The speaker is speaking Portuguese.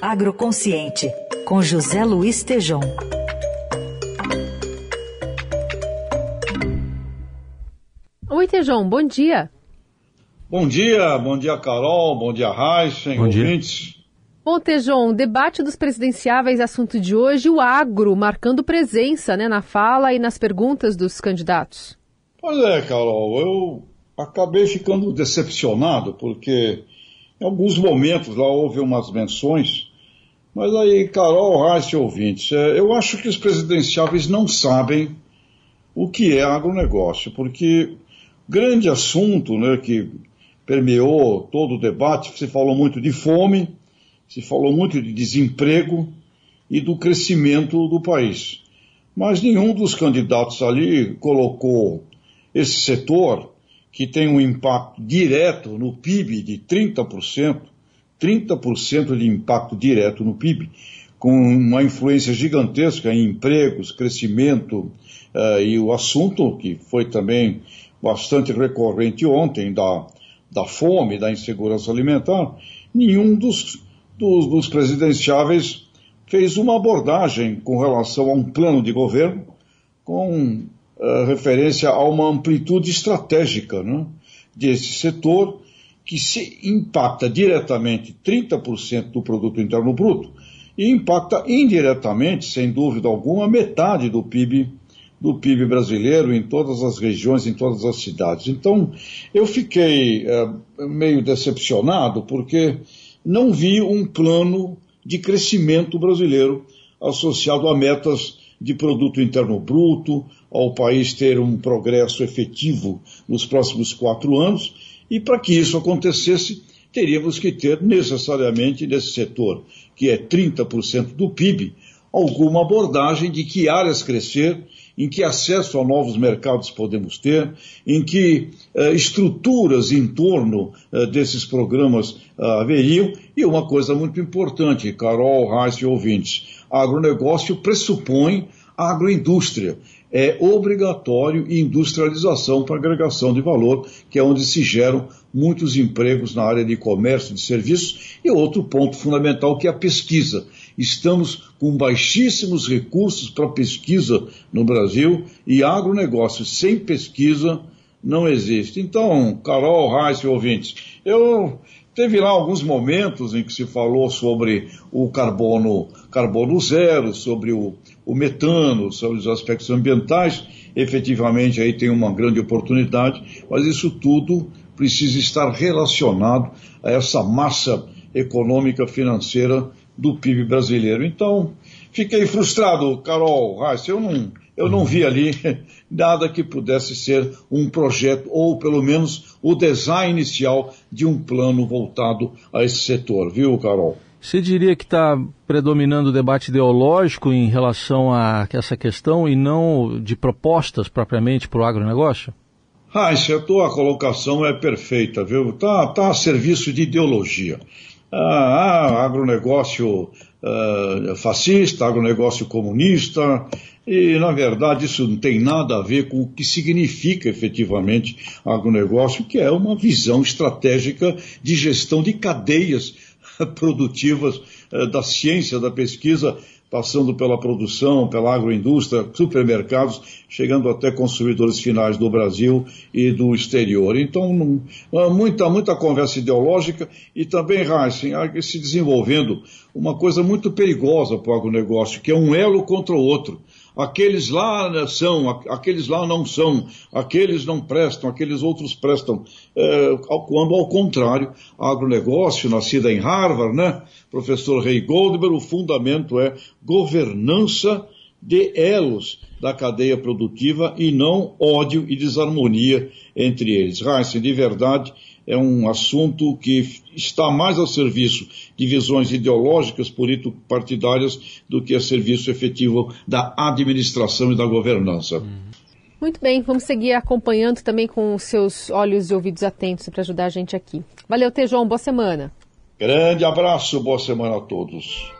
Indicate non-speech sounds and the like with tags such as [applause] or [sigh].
Agroconsciente, com José Luiz Tejom. Oi, Tejom, bom dia. Bom dia, bom dia, Carol, bom dia, Heisen, ouvintes. Bom, Tejon, debate dos presidenciáveis, assunto de hoje, o agro marcando presença né, na fala e nas perguntas dos candidatos. Pois é, Carol, eu acabei ficando decepcionado, porque em alguns momentos lá houve umas menções, mas aí, Carol, Reis e ouvintes, é, eu acho que os presidenciáveis não sabem o que é agronegócio, porque grande assunto né, que permeou todo o debate, se falou muito de fome, se falou muito de desemprego e do crescimento do país. Mas nenhum dos candidatos ali colocou esse setor, que tem um impacto direto no PIB de 30%, 30% de impacto direto no PIB, com uma influência gigantesca em empregos, crescimento, uh, e o assunto que foi também bastante recorrente ontem, da, da fome, da insegurança alimentar, nenhum dos dos, dos presidenciáveis fez uma abordagem com relação a um plano de governo com uh, referência a uma amplitude estratégica né, desse setor que se impacta diretamente 30% do produto interno bruto e impacta indiretamente, sem dúvida alguma, metade do PIB do PIB brasileiro em todas as regiões, em todas as cidades. Então, eu fiquei uh, meio decepcionado porque não vi um plano de crescimento brasileiro associado a metas de produto interno bruto, ao país ter um progresso efetivo nos próximos quatro anos, e para que isso acontecesse, teríamos que ter necessariamente nesse setor, que é 30% do PIB, alguma abordagem de que áreas crescer em que acesso a novos mercados podemos ter, em que uh, estruturas em torno uh, desses programas uh, haveriam, e uma coisa muito importante, Carol, Reis e ouvintes, agronegócio pressupõe agroindústria. É obrigatório industrialização para agregação de valor, que é onde se geram muitos empregos na área de comércio, de serviços, e outro ponto fundamental que é a pesquisa estamos com baixíssimos recursos para pesquisa no Brasil e agronegócio sem pesquisa não existe. Então, Carol, e ouvintes, eu teve lá alguns momentos em que se falou sobre o carbono, carbono zero, sobre o, o metano, sobre os aspectos ambientais. Efetivamente, aí tem uma grande oportunidade, mas isso tudo precisa estar relacionado a essa massa econômica financeira do PIB brasileiro. Então, fiquei frustrado, Carol Reis, eu não, eu não vi ali nada que pudesse ser um projeto, ou pelo menos o design inicial de um plano voltado a esse setor, viu, Carol? Você diria que está predominando o debate ideológico em relação a essa questão e não de propostas propriamente para o agronegócio? Ah, a tua colocação é perfeita, viu? Está tá a serviço de ideologia ah, agronegócio ah, fascista, agronegócio comunista, e na verdade isso não tem nada a ver com o que significa efetivamente agronegócio, que é uma visão estratégica de gestão de cadeias [laughs] produtivas ah, da ciência, da pesquisa passando pela produção, pela agroindústria, supermercados, chegando até consumidores finais do Brasil e do exterior. Então, muita, muita conversa ideológica e também, Heisen, se desenvolvendo uma coisa muito perigosa para o agronegócio, que é um elo contra o outro aqueles lá são, aqueles lá não são, aqueles não prestam, aqueles outros prestam. É, quando, ao contrário, agronegócio, nascida em Harvard, né? Professor Ray Goldberg, o fundamento é governança de elos da cadeia produtiva e não ódio e desarmonia entre eles. Heinz, de verdade, é um assunto que está mais a serviço de visões ideológicas, político-partidárias, do que a serviço efetivo da administração e da governança. Muito bem, vamos seguir acompanhando também com seus olhos e ouvidos atentos para ajudar a gente aqui. Valeu, Tejão, boa semana. Grande abraço, boa semana a todos.